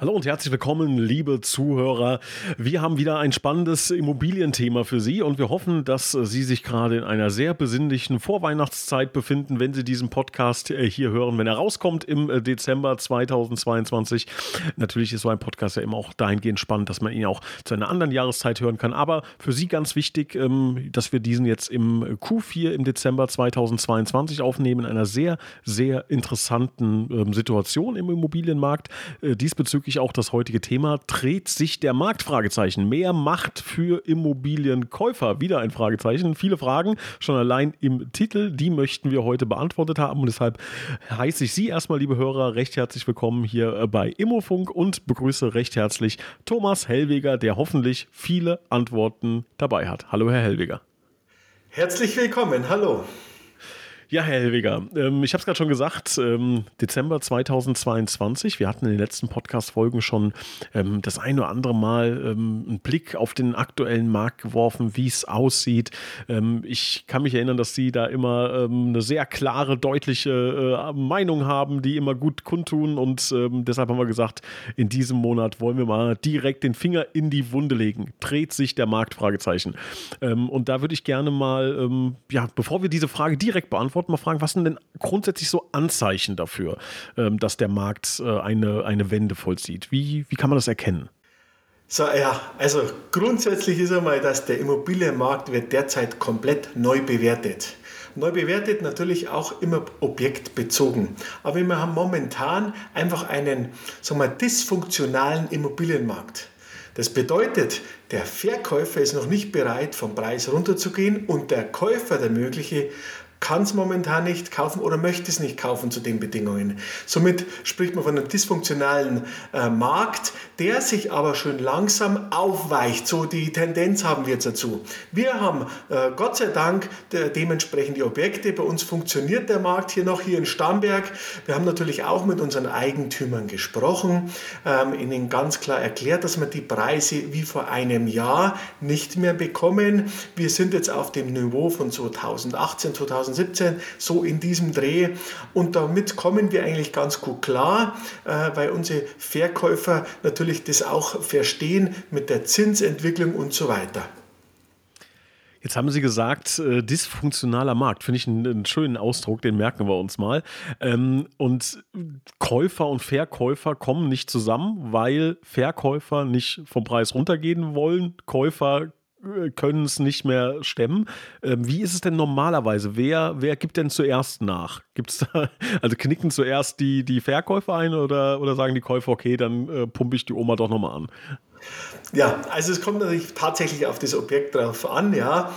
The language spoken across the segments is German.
Hallo und herzlich willkommen, liebe Zuhörer. Wir haben wieder ein spannendes Immobilienthema für Sie und wir hoffen, dass Sie sich gerade in einer sehr besinnlichen Vorweihnachtszeit befinden, wenn Sie diesen Podcast äh, hier hören, wenn er rauskommt im äh, Dezember 2022. Natürlich ist so ein Podcast ja immer auch dahingehend spannend, dass man ihn auch zu einer anderen Jahreszeit hören kann. Aber für Sie ganz wichtig, ähm, dass wir diesen jetzt im Q4 im Dezember 2022 aufnehmen, in einer sehr, sehr interessanten ähm, Situation im Immobilienmarkt. Äh, diesbezüglich wirklich auch das heutige Thema. Dreht sich der Markt? Fragezeichen. Mehr Macht für Immobilienkäufer? Wieder ein Fragezeichen. Viele Fragen schon allein im Titel. Die möchten wir heute beantwortet haben. Und deshalb heiße ich Sie erstmal, liebe Hörer, recht herzlich willkommen hier äh, bei Immofunk und begrüße recht herzlich Thomas Hellweger, der hoffentlich viele Antworten dabei hat. Hallo, Herr Hellweger. Herzlich willkommen. Hallo. Ja, Herr Helwiger, ähm, ich habe es gerade schon gesagt, ähm, Dezember 2022. Wir hatten in den letzten Podcast-Folgen schon ähm, das ein oder andere Mal ähm, einen Blick auf den aktuellen Markt geworfen, wie es aussieht. Ähm, ich kann mich erinnern, dass Sie da immer ähm, eine sehr klare, deutliche äh, Meinung haben, die immer gut kundtun. Und deshalb haben wir gesagt, in diesem Monat wollen wir mal direkt den Finger in die Wunde legen. Dreht sich der Markt? Fragezeichen. und da würde ich gerne mal, ja, bevor wir diese Frage direkt beantworten, wollte mal fragen, was sind denn grundsätzlich so Anzeichen dafür, ähm, dass der Markt äh, eine, eine Wende vollzieht? Wie, wie kann man das erkennen? So, ja, also grundsätzlich ist einmal, dass der Immobilienmarkt wird derzeit komplett neu bewertet. Neu bewertet natürlich auch immer objektbezogen. Aber wir haben momentan einfach einen sagen dysfunktionalen Immobilienmarkt. Das bedeutet, der Verkäufer ist noch nicht bereit, vom Preis runterzugehen und der Käufer, der mögliche, kann es momentan nicht kaufen oder möchte es nicht kaufen zu den Bedingungen. Somit spricht man von einem dysfunktionalen äh, Markt, der sich aber schön langsam aufweicht. So die Tendenz haben wir jetzt dazu. Wir haben äh, Gott sei Dank de dementsprechend die Objekte. Bei uns funktioniert der Markt hier noch, hier in Starnberg. Wir haben natürlich auch mit unseren Eigentümern gesprochen, ähm, ihnen ganz klar erklärt, dass wir die Preise wie vor einem Jahr nicht mehr bekommen. Wir sind jetzt auf dem Niveau von 2018, 2019. 2017, so in diesem Dreh. Und damit kommen wir eigentlich ganz gut klar, äh, weil unsere Verkäufer natürlich das auch verstehen mit der Zinsentwicklung und so weiter. Jetzt haben Sie gesagt, äh, dysfunktionaler Markt. Finde ich einen, einen, schönen Ausdruck, den merken wir uns mal. Ähm, und Käufer und Verkäufer kommen nicht zusammen, weil Verkäufer nicht vom Preis runtergehen wollen. Käufer können es nicht mehr stemmen. Ähm, wie ist es denn normalerweise? Wer, wer gibt denn zuerst nach? Gibt's da, also knicken zuerst die, die Verkäufer ein oder, oder sagen die Käufer, okay, dann äh, pumpe ich die Oma doch nochmal an? Ja, also es kommt natürlich tatsächlich auf das Objekt drauf an, ja.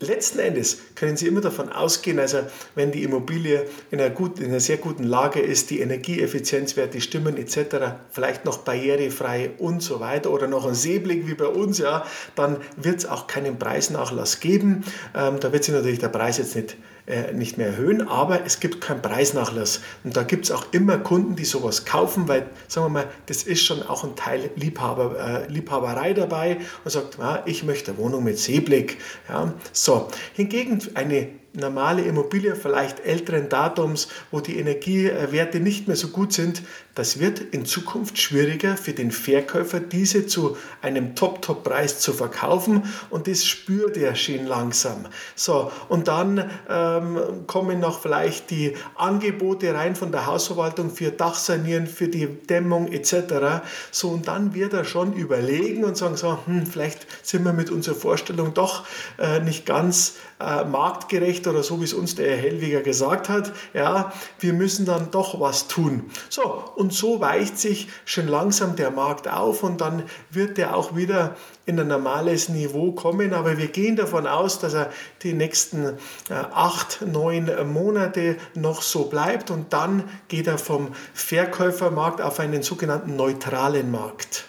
Letzten Endes können Sie immer davon ausgehen, also wenn die Immobilie in einer, gut, in einer sehr guten Lage ist, die Energieeffizienzwerte stimmen etc., vielleicht noch barrierefrei und so weiter oder noch ein Seeblick wie bei uns, ja, dann wird es auch keinen Preisnachlass geben. Ähm, da wird sich natürlich der Preis jetzt nicht äh, nicht mehr erhöhen, aber es gibt keinen Preisnachlass. Und da gibt es auch immer Kunden, die sowas kaufen, weil, sagen wir mal, das ist schon auch ein Teil Liebhaber, äh, Liebhaberei dabei und sagt, ah, ich möchte eine Wohnung mit Seeblick. Ja, so. Hingegen eine normale Immobilie, vielleicht älteren Datums, wo die Energiewerte nicht mehr so gut sind, das wird in Zukunft schwieriger für den Verkäufer, diese zu einem Top-Top-Preis zu verkaufen und das spürt er schön langsam. So, und dann ähm, kommen noch vielleicht die Angebote rein von der Hausverwaltung für Dachsanieren, für die Dämmung etc. So, und dann wird er schon überlegen und sagen so, hm, vielleicht sind wir mit unserer Vorstellung doch äh, nicht ganz äh, marktgerecht oder so, wie es uns der Herr Hellwiger gesagt hat. Ja, wir müssen dann doch was tun. So, und so weicht sich schon langsam der Markt auf und dann wird er auch wieder in ein normales Niveau kommen. Aber wir gehen davon aus, dass er die nächsten äh, acht, neun Monate noch so bleibt und dann geht er vom Verkäufermarkt auf einen sogenannten neutralen Markt.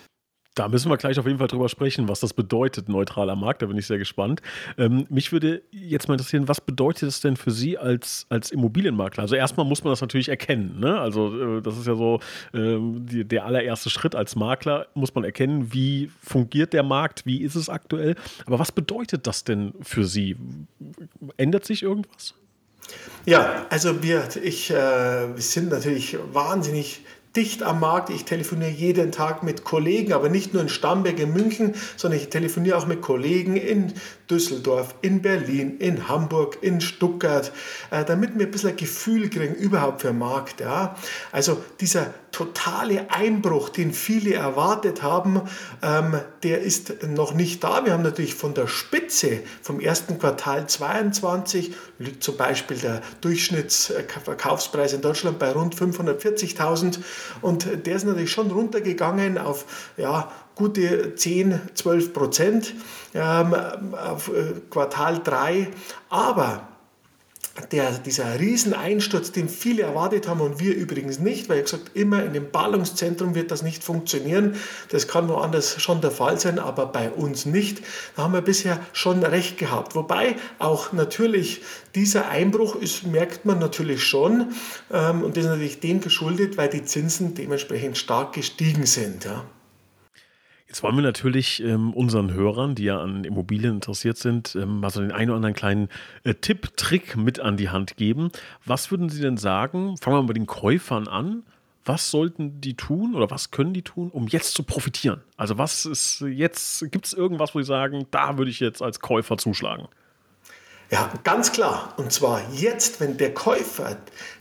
Da müssen wir gleich auf jeden Fall drüber sprechen, was das bedeutet, neutraler Markt. Da bin ich sehr gespannt. Ähm, mich würde jetzt mal interessieren, was bedeutet das denn für Sie als, als Immobilienmakler? Also erstmal muss man das natürlich erkennen. Ne? Also äh, das ist ja so äh, die, der allererste Schritt als Makler, muss man erkennen, wie fungiert der Markt, wie ist es aktuell. Aber was bedeutet das denn für Sie? Ändert sich irgendwas? Ja, also wir, ich, äh, wir sind natürlich wahnsinnig dicht am Markt. Ich telefoniere jeden Tag mit Kollegen, aber nicht nur in Stamberg, in München, sondern ich telefoniere auch mit Kollegen in Düsseldorf, in Berlin, in Hamburg, in Stuttgart, äh, damit wir ein bisschen ein Gefühl kriegen überhaupt für den Markt. Ja. Also dieser totale Einbruch, den viele erwartet haben, ähm, der ist noch nicht da. Wir haben natürlich von der Spitze vom ersten Quartal 22 liegt zum Beispiel der Durchschnittsverkaufspreis in Deutschland bei rund 540.000 und der ist natürlich schon runtergegangen auf ja, gute 10, 12 Prozent ähm, auf äh, Quartal 3. Aber der, dieser Rieseneinsturz, den viele erwartet haben und wir übrigens nicht, weil ich gesagt, immer in dem Ballungszentrum wird das nicht funktionieren. Das kann woanders schon der Fall sein, aber bei uns nicht. Da haben wir bisher schon recht gehabt. Wobei auch natürlich dieser Einbruch ist, merkt man natürlich schon ähm, und das ist natürlich dem geschuldet, weil die Zinsen dementsprechend stark gestiegen sind. Ja. Jetzt wollen wir natürlich ähm, unseren Hörern, die ja an Immobilien interessiert sind, ähm, also den einen oder anderen kleinen äh, Tipp, Trick mit an die Hand geben. Was würden Sie denn sagen? Fangen wir mal bei den Käufern an. Was sollten die tun oder was können die tun, um jetzt zu profitieren? Also was ist jetzt, gibt es irgendwas, wo Sie sagen, da würde ich jetzt als Käufer zuschlagen? Ja, ganz klar. Und zwar jetzt, wenn der Käufer,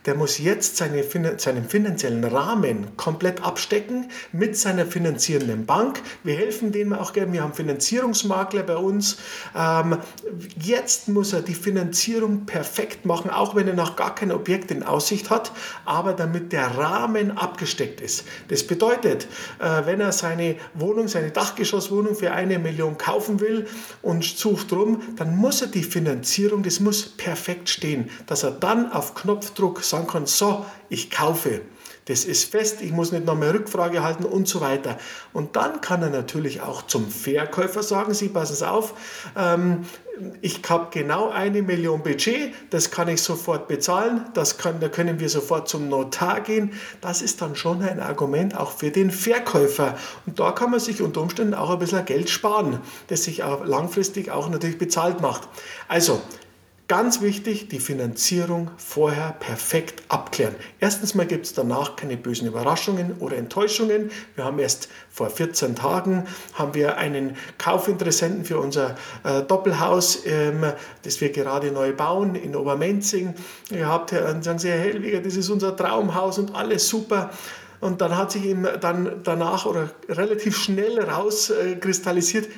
der muss jetzt seine, seinen finanziellen Rahmen komplett abstecken mit seiner finanzierenden Bank. Wir helfen denen auch gerne. Wir haben Finanzierungsmakler bei uns. Ähm, jetzt muss er die Finanzierung perfekt machen, auch wenn er noch gar kein Objekt in Aussicht hat, aber damit der Rahmen abgesteckt ist. Das bedeutet, äh, wenn er seine Wohnung, seine Dachgeschosswohnung für eine Million kaufen will und sucht rum, dann muss er die Finanzierung das muss perfekt stehen, dass er dann auf Knopfdruck sagen kann, so, ich kaufe. Das ist fest, ich muss nicht noch mehr Rückfrage halten und so weiter. Und dann kann er natürlich auch zum Verkäufer sagen, Sie passen es auf, ähm, ich habe genau eine Million Budget, das kann ich sofort bezahlen, das kann, da können wir sofort zum Notar gehen. Das ist dann schon ein Argument auch für den Verkäufer. Und da kann man sich unter Umständen auch ein bisschen Geld sparen, das sich auch langfristig auch natürlich bezahlt macht. Also Ganz wichtig, die Finanzierung vorher perfekt abklären. Erstens mal gibt es danach keine bösen Überraschungen oder Enttäuschungen. Wir haben erst vor 14 Tagen haben wir einen Kaufinteressenten für unser äh, Doppelhaus, ähm, das wir gerade neu bauen in Obermenzing gehabt. Dann sagen sie, Herr Hellwiger, das ist unser Traumhaus und alles super. Und dann hat sich ihm dann danach oder relativ schnell rauskristallisiert,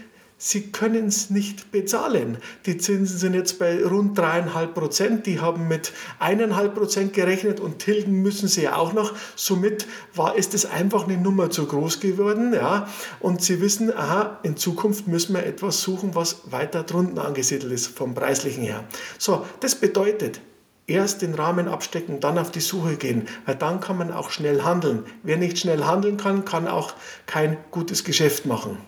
sie können es nicht bezahlen. Die Zinsen sind jetzt bei rund dreieinhalb Prozent. Die haben mit eineinhalb Prozent gerechnet und tilgen müssen sie auch noch. Somit war, ist es einfach eine Nummer zu groß geworden. Ja? Und sie wissen, aha, in Zukunft müssen wir etwas suchen, was weiter drunten angesiedelt ist vom preislichen her. So, das bedeutet, erst den Rahmen abstecken, dann auf die Suche gehen, weil dann kann man auch schnell handeln. Wer nicht schnell handeln kann, kann auch kein gutes Geschäft machen.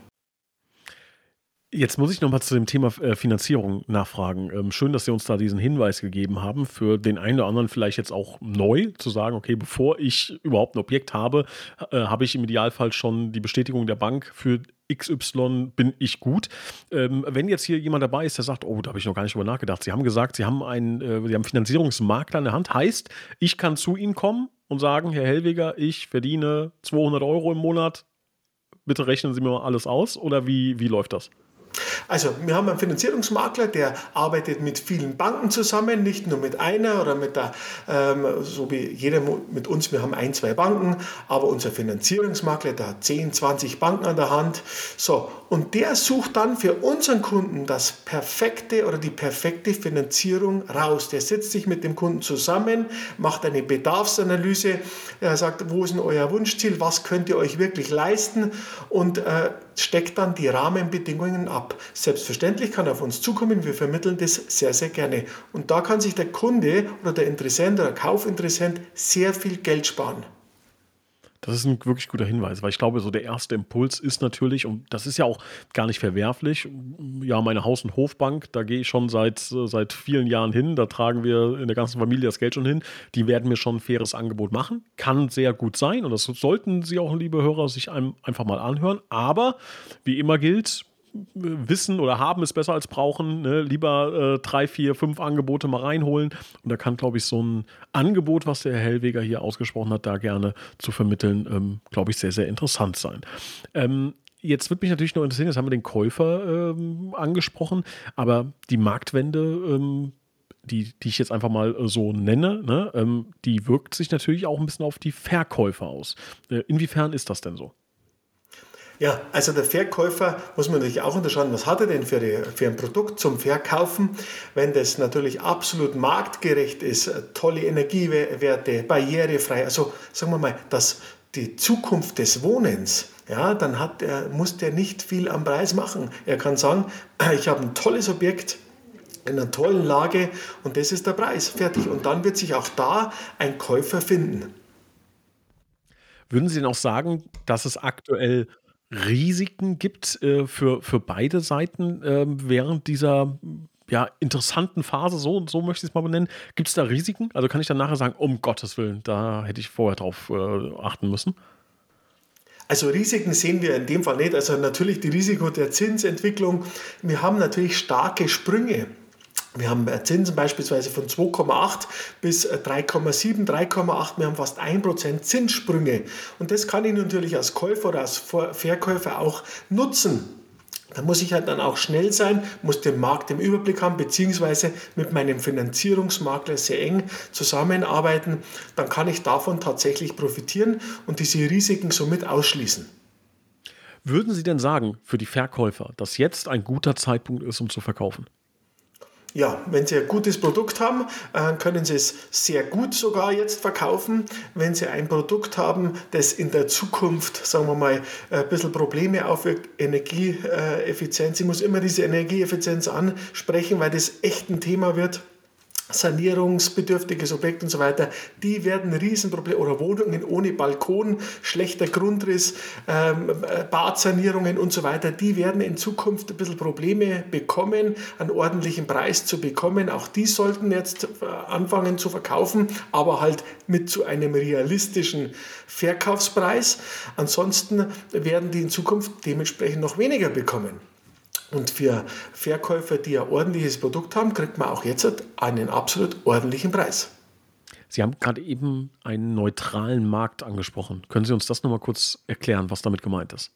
Jetzt muss ich nochmal zu dem Thema äh, Finanzierung nachfragen. Ähm, schön, dass Sie uns da diesen Hinweis gegeben haben. Für den einen oder anderen vielleicht jetzt auch neu zu sagen, okay, bevor ich überhaupt ein Objekt habe, äh, habe ich im Idealfall schon die Bestätigung der Bank für XY bin ich gut. Ähm, wenn jetzt hier jemand dabei ist, der sagt, oh, da habe ich noch gar nicht drüber nachgedacht. Sie haben gesagt, Sie haben einen, äh, Sie haben Finanzierungsmakler in der Hand. Heißt, ich kann zu Ihnen kommen und sagen, Herr Hellweger, ich verdiene 200 Euro im Monat. Bitte rechnen Sie mir mal alles aus. Oder wie, wie läuft das? Also, wir haben einen Finanzierungsmakler, der arbeitet mit vielen Banken zusammen, nicht nur mit einer oder mit der, ähm, so wie jeder mit uns, wir haben ein, zwei Banken, aber unser Finanzierungsmakler, der hat 10, 20 Banken an der Hand. So, und der sucht dann für unseren Kunden das perfekte oder die perfekte Finanzierung raus. Der setzt sich mit dem Kunden zusammen, macht eine Bedarfsanalyse, er sagt, wo ist denn euer Wunschziel, was könnt ihr euch wirklich leisten und äh, steckt dann die Rahmenbedingungen ab. Selbstverständlich kann er auf uns zukommen, wir vermitteln das sehr, sehr gerne. Und da kann sich der Kunde oder der Interessent oder Kaufinteressent sehr viel Geld sparen. Das ist ein wirklich guter Hinweis, weil ich glaube, so der erste Impuls ist natürlich, und das ist ja auch gar nicht verwerflich, ja, meine Haus- und Hofbank, da gehe ich schon seit, seit vielen Jahren hin, da tragen wir in der ganzen Familie das Geld schon hin, die werden mir schon ein faires Angebot machen. Kann sehr gut sein und das sollten Sie auch, liebe Hörer, sich einfach mal anhören. Aber wie immer gilt, Wissen oder haben ist besser als brauchen. Ne? Lieber äh, drei, vier, fünf Angebote mal reinholen. Und da kann, glaube ich, so ein Angebot, was der Herr Hellweger hier ausgesprochen hat, da gerne zu vermitteln, ähm, glaube ich, sehr, sehr interessant sein. Ähm, Jetzt wird mich natürlich noch interessieren, jetzt haben wir den Käufer ähm, angesprochen, aber die Marktwende, ähm, die, die ich jetzt einfach mal äh, so nenne, ne, ähm, die wirkt sich natürlich auch ein bisschen auf die Verkäufer aus. Äh, inwiefern ist das denn so? Ja, also der Verkäufer muss man natürlich auch unterscheiden, was hat er denn für, die, für ein Produkt zum Verkaufen. Wenn das natürlich absolut marktgerecht ist, tolle Energiewerte, barrierefrei, also sagen wir mal, dass die Zukunft des Wohnens, ja, dann hat er, muss der nicht viel am Preis machen. Er kann sagen, ich habe ein tolles Objekt, in einer tollen Lage und das ist der Preis. Fertig. Und dann wird sich auch da ein Käufer finden. Würden Sie auch sagen, dass es aktuell Risiken gibt äh, für, für beide Seiten äh, während dieser ja, interessanten Phase, so, so möchte ich es mal benennen. Gibt es da Risiken? Also kann ich dann nachher sagen, um Gottes Willen, da hätte ich vorher drauf äh, achten müssen? Also Risiken sehen wir in dem Fall nicht. Also natürlich die Risiko der Zinsentwicklung. Wir haben natürlich starke Sprünge wir haben Zinsen beispielsweise von 2,8 bis 3,7, 3,8. Wir haben fast 1% Zinssprünge. Und das kann ich natürlich als Käufer oder als Verkäufer auch nutzen. Da muss ich halt dann auch schnell sein, muss den Markt im Überblick haben, beziehungsweise mit meinem Finanzierungsmakler sehr eng zusammenarbeiten. Dann kann ich davon tatsächlich profitieren und diese Risiken somit ausschließen. Würden Sie denn sagen, für die Verkäufer, dass jetzt ein guter Zeitpunkt ist, um zu verkaufen? Ja, wenn Sie ein gutes Produkt haben, äh, können Sie es sehr gut sogar jetzt verkaufen. Wenn Sie ein Produkt haben, das in der Zukunft, sagen wir mal, ein bisschen Probleme aufwirkt, Energieeffizienz, ich muss immer diese Energieeffizienz ansprechen, weil das echt ein Thema wird sanierungsbedürftiges Objekt und so weiter, die werden Riesenprobleme oder Wohnungen ohne Balkon, schlechter Grundriss, ähm, äh, Badsanierungen und so weiter, die werden in Zukunft ein bisschen Probleme bekommen, einen ordentlichen Preis zu bekommen. Auch die sollten jetzt äh, anfangen zu verkaufen, aber halt mit zu einem realistischen Verkaufspreis. Ansonsten werden die in Zukunft dementsprechend noch weniger bekommen. Und für Verkäufer, die ein ordentliches Produkt haben, kriegt man auch jetzt einen absolut ordentlichen Preis. Sie haben gerade eben einen neutralen Markt angesprochen. Können Sie uns das nochmal kurz erklären, was damit gemeint ist?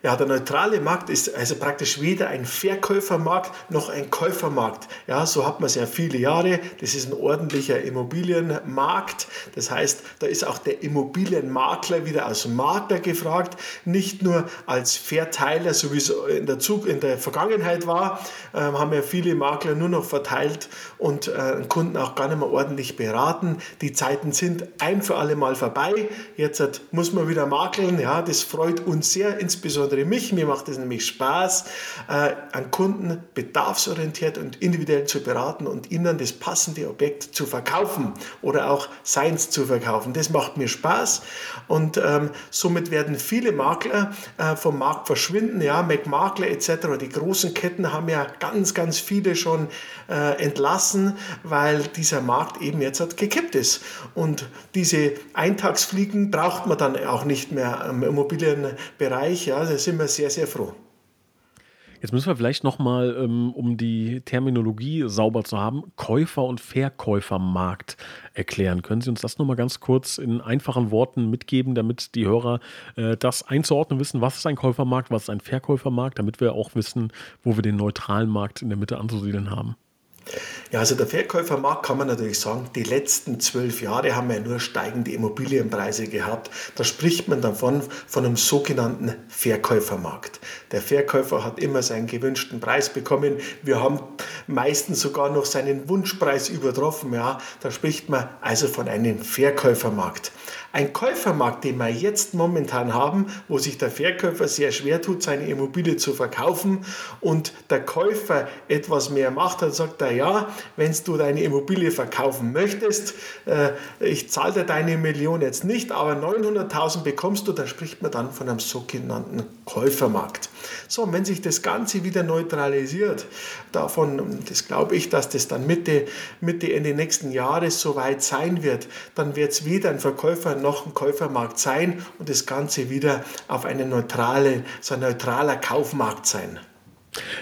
Ja, der neutrale Markt ist also praktisch weder ein Verkäufermarkt noch ein Käufermarkt. Ja, so hat man es ja viele Jahre. Das ist ein ordentlicher Immobilienmarkt. Das heißt, da ist auch der Immobilienmakler wieder als Makler gefragt, nicht nur als Verteiler, so wie es in der, Zug, in der Vergangenheit war, äh, haben ja viele Makler nur noch verteilt und äh, Kunden auch gar nicht mehr ordentlich beraten. Die Zeiten sind ein für alle Mal vorbei. Jetzt muss man wieder makeln. Ja, das freut uns sehr, insbesondere insbesondere mich. Mir macht es nämlich Spaß, äh, an Kunden bedarfsorientiert und individuell zu beraten und ihnen das passende Objekt zu verkaufen oder auch seins zu verkaufen. Das macht mir Spaß und ähm, somit werden viele Makler äh, vom Markt verschwinden. Ja, McMakler etc. Die großen Ketten haben ja ganz, ganz viele schon äh, entlassen, weil dieser Markt eben jetzt halt gekippt ist. Und diese Eintagsfliegen braucht man dann auch nicht mehr im Immobilienbereich. Ja, sind wir sehr, sehr froh. Jetzt müssen wir vielleicht nochmal, ähm, um die Terminologie sauber zu haben, Käufer- und Verkäufermarkt erklären. Können Sie uns das nochmal ganz kurz in einfachen Worten mitgeben, damit die Hörer äh, das einzuordnen wissen, was ist ein Käufermarkt, was ist ein Verkäufermarkt, damit wir auch wissen, wo wir den neutralen Markt in der Mitte anzusiedeln haben? Ja, also der Verkäufermarkt kann man natürlich sagen, die letzten zwölf Jahre haben wir nur steigende Immobilienpreise gehabt. Da spricht man davon von einem sogenannten Verkäufermarkt. Der Verkäufer hat immer seinen gewünschten Preis bekommen. Wir haben meistens sogar noch seinen Wunschpreis übertroffen. Ja, da spricht man also von einem Verkäufermarkt. Ein Käufermarkt, den wir jetzt momentan haben, wo sich der Verkäufer sehr schwer tut, seine Immobilie zu verkaufen und der Käufer etwas mehr macht, dann sagt er, naja, wenn du deine Immobilie verkaufen möchtest, äh, ich zahle dir deine Million jetzt nicht, aber 900.000 bekommst du, da spricht man dann von einem sogenannten Käufermarkt. So, und wenn sich das Ganze wieder neutralisiert, davon, das glaube ich, dass das dann Mitte, Mitte, Ende nächsten Jahres soweit sein wird, dann wird es weder ein Verkäufer noch ein Käufermarkt sein und das Ganze wieder auf eine neutrale, so ein neutraler Kaufmarkt sein.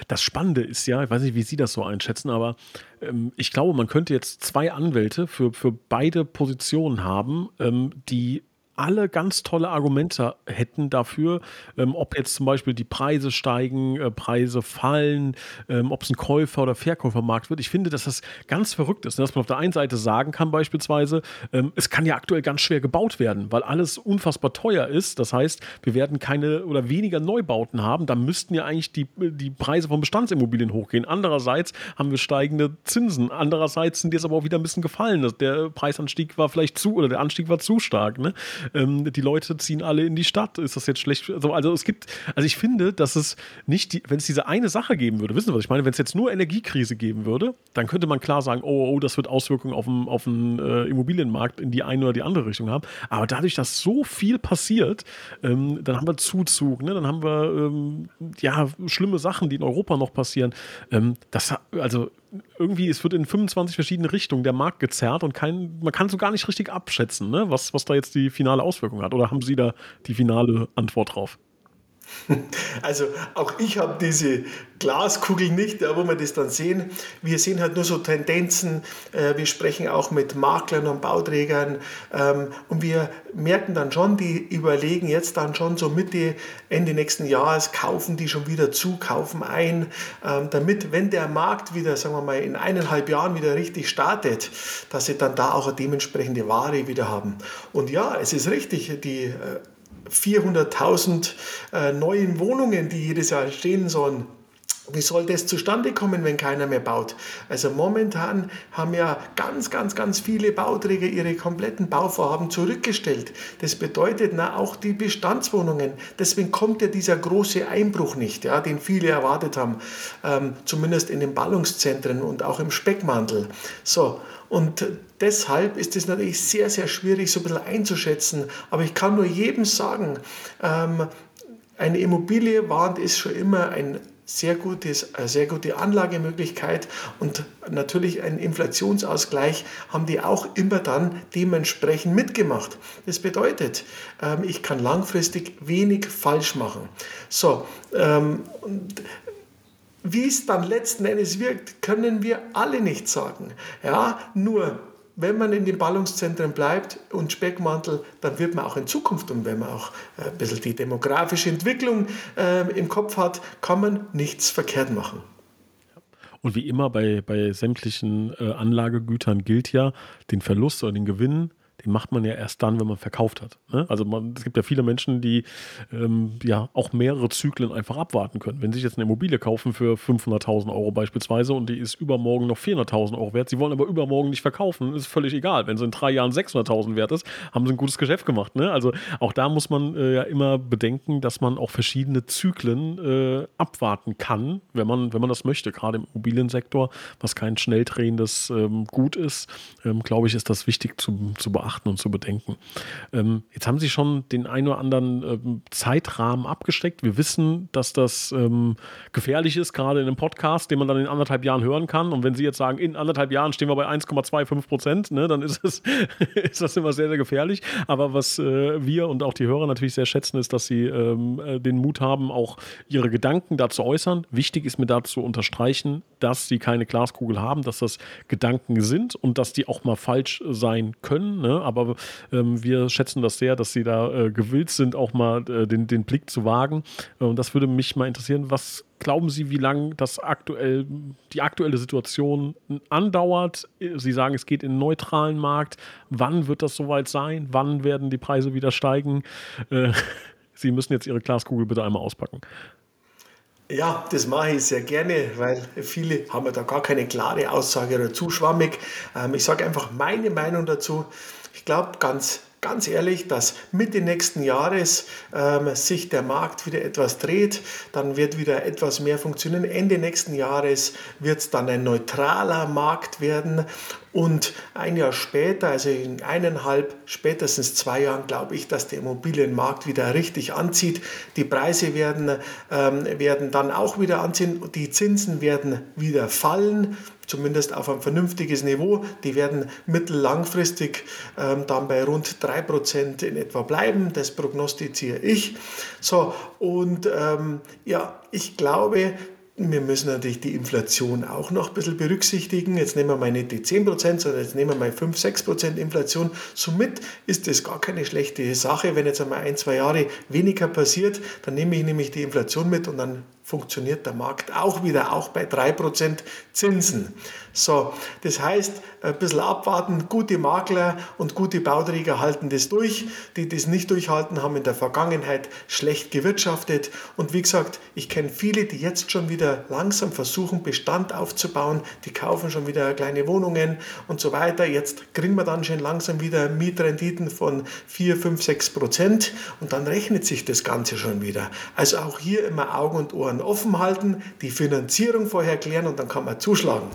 Das Spannende ist ja, ich weiß nicht, wie Sie das so einschätzen, aber ähm, ich glaube, man könnte jetzt zwei Anwälte für, für beide Positionen haben, ähm, die alle ganz tolle Argumente hätten dafür, ähm, ob jetzt zum Beispiel die Preise steigen, äh, Preise fallen, ähm, ob es ein Käufer- oder Verkäufermarkt wird. Ich finde, dass das ganz verrückt ist, ne? dass man auf der einen Seite sagen kann beispielsweise, ähm, es kann ja aktuell ganz schwer gebaut werden, weil alles unfassbar teuer ist. Das heißt, wir werden keine oder weniger Neubauten haben. Da müssten ja eigentlich die, die Preise von Bestandsimmobilien hochgehen. Andererseits haben wir steigende Zinsen. Andererseits sind die jetzt aber auch wieder ein bisschen gefallen. Der Preisanstieg war vielleicht zu oder der Anstieg war zu stark. Ne? Ähm, die Leute ziehen alle in die Stadt. Ist das jetzt schlecht? Also, also es gibt, also ich finde, dass es nicht, die, wenn es diese eine Sache geben würde, wissen Sie, was ich meine? Wenn es jetzt nur Energiekrise geben würde, dann könnte man klar sagen, oh, oh, das wird Auswirkungen auf den, auf äh, Immobilienmarkt in die eine oder die andere Richtung haben. Aber dadurch, dass so viel passiert, ähm, dann haben wir Zuzug, ne? dann haben wir ähm, ja schlimme Sachen, die in Europa noch passieren. Ähm, das, also irgendwie, es wird in 25 verschiedene Richtungen der Markt gezerrt und kein, man kann so gar nicht richtig abschätzen, ne? was, was da jetzt die finale Auswirkung hat. Oder haben Sie da die finale Antwort drauf? Also auch ich habe diese Glaskugel nicht, wo wir das dann sehen. Wir sehen halt nur so Tendenzen. Äh, wir sprechen auch mit Maklern und Bauträgern ähm, und wir merken dann schon, die überlegen jetzt dann schon so Mitte, Ende nächsten Jahres, kaufen die schon wieder zu, kaufen ein, ähm, damit, wenn der Markt wieder, sagen wir mal, in eineinhalb Jahren wieder richtig startet, dass sie dann da auch eine dementsprechende Ware wieder haben. Und ja, es ist richtig, die äh, 400.000 äh, neuen Wohnungen, die jedes Jahr entstehen sollen. Wie soll das zustande kommen, wenn keiner mehr baut? Also momentan haben ja ganz, ganz, ganz viele Bauträger ihre kompletten Bauvorhaben zurückgestellt. Das bedeutet na, auch die Bestandswohnungen. Deswegen kommt ja dieser große Einbruch nicht, ja, den viele erwartet haben, ähm, zumindest in den Ballungszentren und auch im Speckmantel. So, und deshalb ist es natürlich sehr, sehr schwierig, so ein bisschen einzuschätzen. Aber ich kann nur jedem sagen, ähm, eine Immobilie war und ist schon immer ein sehr, gutes, eine sehr gute Anlagemöglichkeit und natürlich ein Inflationsausgleich haben die auch immer dann dementsprechend mitgemacht. Das bedeutet, ähm, ich kann langfristig wenig falsch machen. So, ähm, wie es dann letzten Endes wirkt, können wir alle nicht sagen. Ja, nur wenn man in den Ballungszentren bleibt und Speckmantel, dann wird man auch in Zukunft und wenn man auch äh, ein bisschen die demografische Entwicklung äh, im Kopf hat, kann man nichts verkehrt machen. Und wie immer bei, bei sämtlichen äh, Anlagegütern gilt ja, den Verlust oder den Gewinn den macht man ja erst dann, wenn man verkauft hat. Ne? Also man, es gibt ja viele Menschen, die ähm, ja auch mehrere Zyklen einfach abwarten können. Wenn sie sich jetzt eine Immobilie kaufen für 500.000 Euro beispielsweise und die ist übermorgen noch 400.000 Euro wert, sie wollen aber übermorgen nicht verkaufen, ist völlig egal. Wenn sie in drei Jahren 600.000 wert ist, haben sie ein gutes Geschäft gemacht. Ne? Also auch da muss man äh, ja immer bedenken, dass man auch verschiedene Zyklen äh, abwarten kann, wenn man, wenn man das möchte. Gerade im Immobiliensektor, was kein schnell drehendes ähm, Gut ist, ähm, glaube ich, ist das wichtig zu, zu beachten beachten und zu bedenken. Ähm, jetzt haben Sie schon den einen oder anderen ähm, Zeitrahmen abgesteckt. Wir wissen, dass das ähm, gefährlich ist, gerade in einem Podcast, den man dann in anderthalb Jahren hören kann. Und wenn Sie jetzt sagen, in anderthalb Jahren stehen wir bei 1,25 Prozent, ne, dann ist, es, ist das immer sehr, sehr gefährlich. Aber was äh, wir und auch die Hörer natürlich sehr schätzen, ist, dass Sie ähm, äh, den Mut haben, auch Ihre Gedanken dazu äußern. Wichtig ist mir dazu unterstreichen, dass Sie keine Glaskugel haben, dass das Gedanken sind und dass die auch mal falsch sein können. Ne? aber ähm, wir schätzen das sehr, dass Sie da äh, gewillt sind, auch mal äh, den, den Blick zu wagen. Und das würde mich mal interessieren, was glauben Sie, wie lange das aktuell, die aktuelle Situation andauert? Sie sagen, es geht in einen neutralen Markt. Wann wird das soweit sein? Wann werden die Preise wieder steigen? Äh, Sie müssen jetzt Ihre Glaskugel bitte einmal auspacken. Ja, das mache ich sehr gerne, weil viele haben ja da gar keine klare Aussage oder zu schwammig. Ähm, ich sage einfach meine Meinung dazu. Ich glaube, ganz ganz ehrlich, dass Mitte nächsten Jahres ähm, sich der Markt wieder etwas dreht. Dann wird wieder etwas mehr funktionieren. Ende nächsten Jahres wird es dann ein neutraler Markt werden. Und ein Jahr später, also in eineinhalb, spätestens zwei Jahren, glaube ich, dass der Immobilienmarkt wieder richtig anzieht. Die Preise werden, ähm, werden dann auch wieder anziehen. Die Zinsen werden wieder fallen zumindest auf ein vernünftiges Niveau. Die werden mittellangfristig ähm, dann bei rund 3% in etwa bleiben. Das prognostiziere ich. So, und ähm, ja, ich glaube, wir müssen natürlich die Inflation auch noch ein bisschen berücksichtigen. Jetzt nehmen wir mal nicht die 10%, sondern jetzt nehmen wir mal 5, 6% Inflation. Somit ist das gar keine schlechte Sache. Wenn jetzt einmal ein, zwei Jahre weniger passiert, dann nehme ich nämlich die Inflation mit und dann funktioniert der Markt auch wieder, auch bei 3% Zinsen. So, das heißt, ein bisschen abwarten, gute Makler und gute Bauträger halten das durch. Die das nicht durchhalten, haben in der Vergangenheit schlecht gewirtschaftet. Und wie gesagt, ich kenne viele, die jetzt schon wieder langsam versuchen, Bestand aufzubauen. Die kaufen schon wieder kleine Wohnungen und so weiter. Jetzt kriegen wir dann schon langsam wieder Mietrenditen von 4, 5, 6 Prozent und dann rechnet sich das Ganze schon wieder. Also auch hier immer Augen und Ohren offen halten, die Finanzierung vorher klären und dann kann man zuschlagen.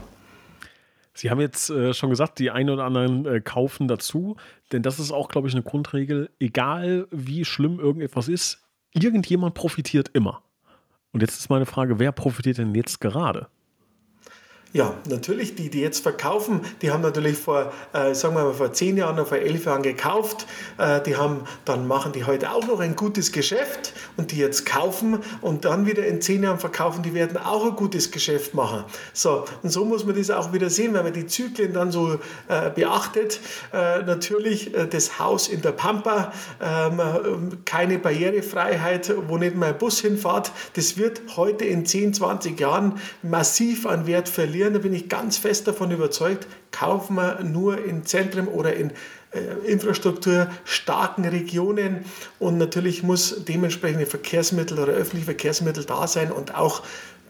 Sie haben jetzt äh, schon gesagt, die einen oder anderen äh, kaufen dazu, denn das ist auch, glaube ich, eine Grundregel. Egal wie schlimm irgendetwas ist, irgendjemand profitiert immer. Und jetzt ist meine Frage, wer profitiert denn jetzt gerade? Ja, natürlich, die, die jetzt verkaufen, die haben natürlich vor, äh, sagen wir mal, vor zehn Jahren oder vor elf Jahren gekauft. Äh, die haben, dann machen die heute auch noch ein gutes Geschäft und die jetzt kaufen und dann wieder in zehn Jahren verkaufen, die werden auch ein gutes Geschäft machen. So, und so muss man das auch wieder sehen, wenn man die Zyklen dann so äh, beachtet. Äh, natürlich äh, das Haus in der Pampa, ähm, keine Barrierefreiheit, wo nicht mal ein Bus hinfahrt, das wird heute in 10, 20 Jahren massiv an Wert verlieren investieren, da bin ich ganz fest davon überzeugt, kaufen wir nur in Zentren oder in äh, infrastrukturstarken Regionen und natürlich muss dementsprechende Verkehrsmittel oder öffentliche Verkehrsmittel da sein und auch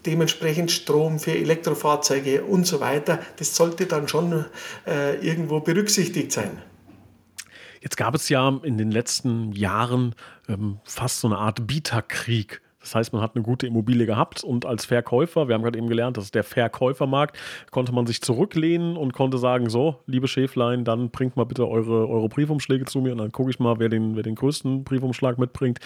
dementsprechend Strom für Elektrofahrzeuge und so weiter. Das sollte dann schon äh, irgendwo berücksichtigt sein. Jetzt gab es ja in den letzten Jahren ähm, fast so eine Art Bieterkrieg das heißt, man hat eine gute Immobilie gehabt und als Verkäufer, wir haben gerade eben gelernt, das ist der Verkäufermarkt, konnte man sich zurücklehnen und konnte sagen, so, liebe Schäflein, dann bringt mal bitte eure, eure Briefumschläge zu mir und dann gucke ich mal, wer den, wer den größten Briefumschlag mitbringt.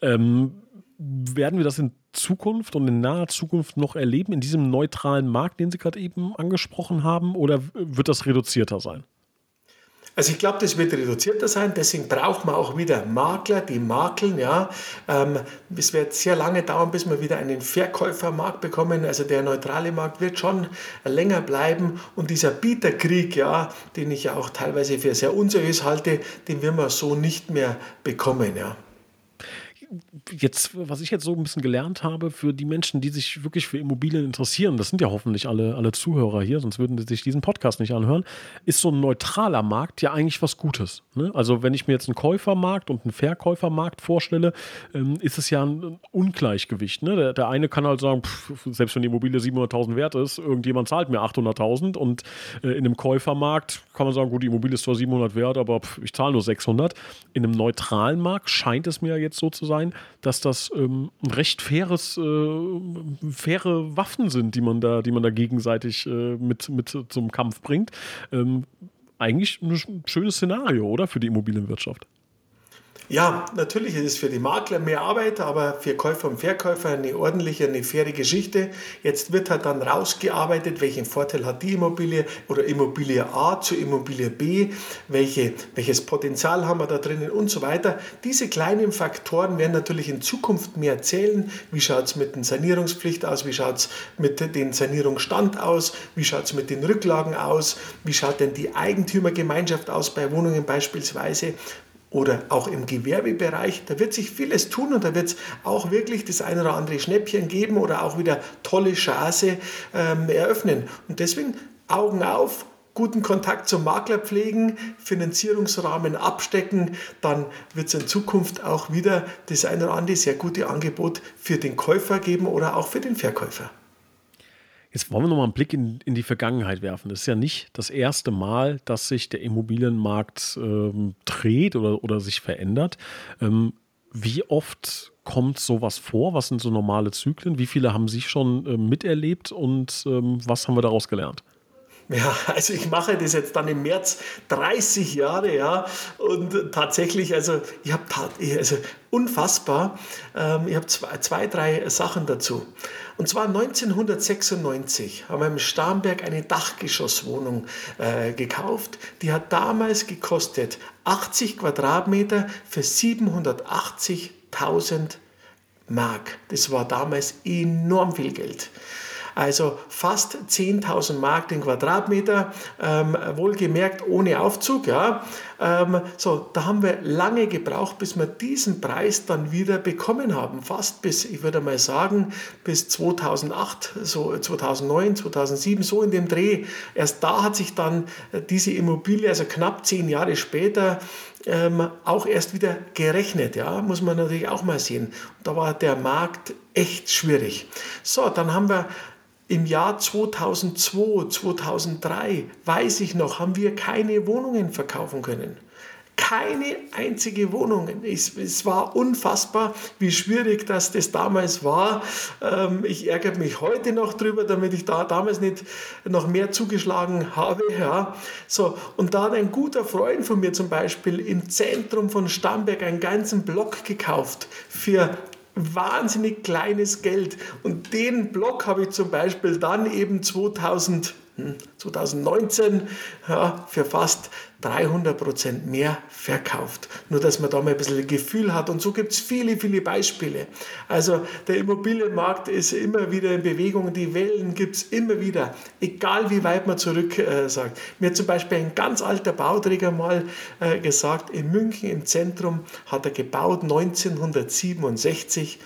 Ähm, werden wir das in Zukunft und in naher Zukunft noch erleben, in diesem neutralen Markt, den Sie gerade eben angesprochen haben, oder wird das reduzierter sein? Also ich glaube, das wird reduzierter sein, deswegen braucht man auch wieder Makler, die makeln. Ja. Ähm, es wird sehr lange dauern, bis wir wieder einen Verkäufermarkt bekommen. Also der neutrale Markt wird schon länger bleiben und dieser Bieterkrieg, ja, den ich ja auch teilweise für sehr unseriös halte, den werden wir so nicht mehr bekommen. Ja jetzt, was ich jetzt so ein bisschen gelernt habe, für die Menschen, die sich wirklich für Immobilien interessieren, das sind ja hoffentlich alle, alle Zuhörer hier, sonst würden sie sich diesen Podcast nicht anhören, ist so ein neutraler Markt ja eigentlich was Gutes. Ne? Also wenn ich mir jetzt einen Käufermarkt und einen Verkäufermarkt vorstelle, ähm, ist es ja ein Ungleichgewicht. Ne? Der, der, eine kann halt sagen, pff, selbst wenn die Immobilie 700.000 wert ist, irgendjemand zahlt mir 800.000 und äh, in einem Käufermarkt kann man sagen, gut, die Immobilie ist zwar 700 wert, aber pff, ich zahle nur 600. In einem neutralen Markt scheint es mir jetzt so zu sein, dass das ähm, recht faires, äh, faire Waffen sind, die man da, die man da gegenseitig äh, mit, mit zum Kampf bringt. Ähm, eigentlich ein schönes Szenario, oder? Für die Immobilienwirtschaft. Ja, natürlich ist es für die Makler mehr Arbeit, aber für Käufer und Verkäufer eine ordentliche, eine faire Geschichte. Jetzt wird halt dann rausgearbeitet, welchen Vorteil hat die Immobilie oder Immobilie A zu Immobilie B, welche, welches Potenzial haben wir da drinnen und so weiter. Diese kleinen Faktoren werden natürlich in Zukunft mehr zählen. Wie schaut es mit der Sanierungspflicht aus? Wie schaut es mit dem Sanierungsstand aus? Wie schaut es mit den Rücklagen aus? Wie schaut denn die Eigentümergemeinschaft aus bei Wohnungen beispielsweise? Oder auch im Gewerbebereich, da wird sich vieles tun und da wird es auch wirklich das eine oder andere Schnäppchen geben oder auch wieder tolle Chance ähm, eröffnen. Und deswegen Augen auf, guten Kontakt zum Makler pflegen, Finanzierungsrahmen abstecken, dann wird es in Zukunft auch wieder das eine oder andere sehr gute Angebot für den Käufer geben oder auch für den Verkäufer. Jetzt wollen wir noch mal einen Blick in, in die Vergangenheit werfen. Das ist ja nicht das erste Mal, dass sich der Immobilienmarkt ähm, dreht oder, oder sich verändert. Ähm, wie oft kommt sowas vor? Was sind so normale Zyklen? Wie viele haben Sie schon äh, miterlebt und ähm, was haben wir daraus gelernt? Ja, also ich mache das jetzt dann im März 30 Jahre, ja, und tatsächlich, also ich habe also unfassbar, ähm, ich habe zwei, zwei, drei Sachen dazu. Und zwar 1996 haben wir im Starnberg eine Dachgeschosswohnung äh, gekauft. Die hat damals gekostet 80 Quadratmeter für 780.000 Mark. Das war damals enorm viel Geld. Also fast 10.000 Mark den Quadratmeter, ähm, wohlgemerkt ohne Aufzug. Ja. Ähm, so, da haben wir lange gebraucht, bis wir diesen Preis dann wieder bekommen haben. Fast bis, ich würde mal sagen, bis 2008, so 2009, 2007, so in dem Dreh. Erst da hat sich dann diese Immobilie, also knapp zehn Jahre später, ähm, auch erst wieder gerechnet. Ja, muss man natürlich auch mal sehen. Da war der Markt echt schwierig. So, dann haben wir im Jahr 2002, 2003, weiß ich noch, haben wir keine Wohnungen verkaufen können. Keine einzige Wohnung. Es, es war unfassbar, wie schwierig das, das damals war. Ähm, ich ärgere mich heute noch drüber, damit ich da damals nicht noch mehr zugeschlagen habe. Ja. So, und da hat ein guter Freund von mir zum Beispiel im Zentrum von Stamberg einen ganzen Block gekauft für wahnsinnig kleines Geld. Und den Block habe ich zum Beispiel dann eben 2000 2019 ja, für fast 300 Prozent mehr verkauft. Nur, dass man da mal ein bisschen Gefühl hat. Und so gibt es viele, viele Beispiele. Also der Immobilienmarkt ist immer wieder in Bewegung. Die Wellen gibt es immer wieder, egal wie weit man zurück äh, sagt. Mir hat zum Beispiel ein ganz alter Bauträger mal äh, gesagt, in München im Zentrum hat er gebaut 1967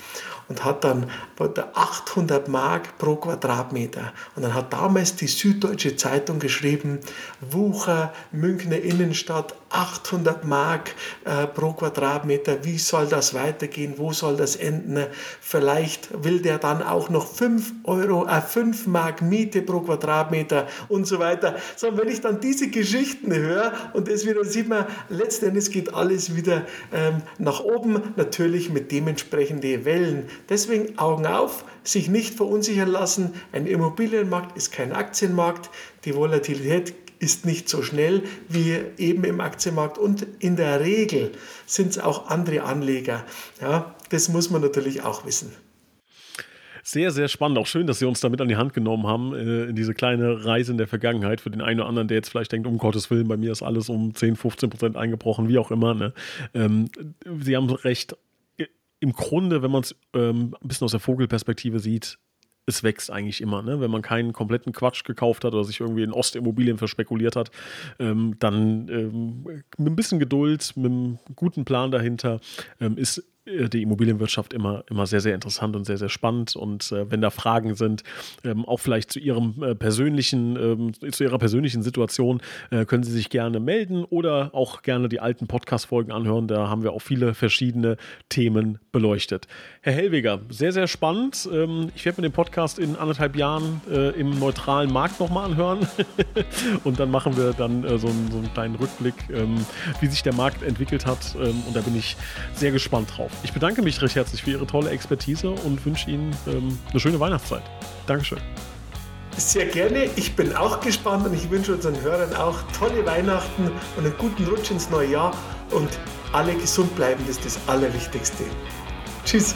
und hat dann 800 Mark pro Quadratmeter. Und dann hat damals die Süddeutsche Zeitung geschrieben, Wucher, Münchner Innenstadt, 800 Mark äh, pro Quadratmeter. Wie soll das weitergehen? Wo soll das enden? Vielleicht will der dann auch noch 5 Euro, äh, 5 Mark Miete pro Quadratmeter und so weiter. So, wenn ich dann diese Geschichten höre und das wieder sieht man, letztendlich geht alles wieder ähm, nach oben, natürlich mit dementsprechenden Wellen. Deswegen Augen auf, sich nicht verunsichern lassen. Ein Immobilienmarkt ist kein Aktienmarkt. Die Volatilität ist nicht so schnell wie eben im Aktienmarkt und in der Regel sind es auch andere Anleger. Ja, das muss man natürlich auch wissen. Sehr, sehr spannend. Auch schön, dass Sie uns damit an die Hand genommen haben, äh, in diese kleine Reise in der Vergangenheit. Für den einen oder anderen, der jetzt vielleicht denkt, um Gottes Willen, bei mir ist alles um 10, 15 Prozent eingebrochen, wie auch immer. Ne? Ähm, Sie haben recht. Im Grunde, wenn man es ähm, ein bisschen aus der Vogelperspektive sieht, es wächst eigentlich immer. Ne? Wenn man keinen kompletten Quatsch gekauft hat oder sich irgendwie in Ostimmobilien verspekuliert hat, ähm, dann ähm, mit ein bisschen Geduld, mit einem guten Plan dahinter ähm, ist die Immobilienwirtschaft immer, immer sehr, sehr interessant und sehr, sehr spannend. Und äh, wenn da Fragen sind, ähm, auch vielleicht zu ihrem äh, persönlichen, ähm, zu ihrer persönlichen Situation, äh, können Sie sich gerne melden oder auch gerne die alten Podcast-Folgen anhören. Da haben wir auch viele verschiedene Themen beleuchtet. Herr Hellweger, sehr, sehr spannend. Ähm, ich werde mir den Podcast in anderthalb Jahren äh, im neutralen Markt nochmal anhören. und dann machen wir dann äh, so, einen, so, einen, kleinen Rückblick, ähm, wie sich der Markt entwickelt hat. Ähm, und da bin ich sehr gespannt drauf. Ich bedanke mich recht herzlich für Ihre tolle Expertise und wünsche Ihnen ähm, eine schöne Weihnachtszeit. Dankeschön. Sehr gerne. Ich bin auch gespannt und ich wünsche unseren Hörern auch tolle Weihnachten und einen guten Rutsch ins neue Jahr und alle gesund bleiben, das ist das Allerwichtigste. Tschüss.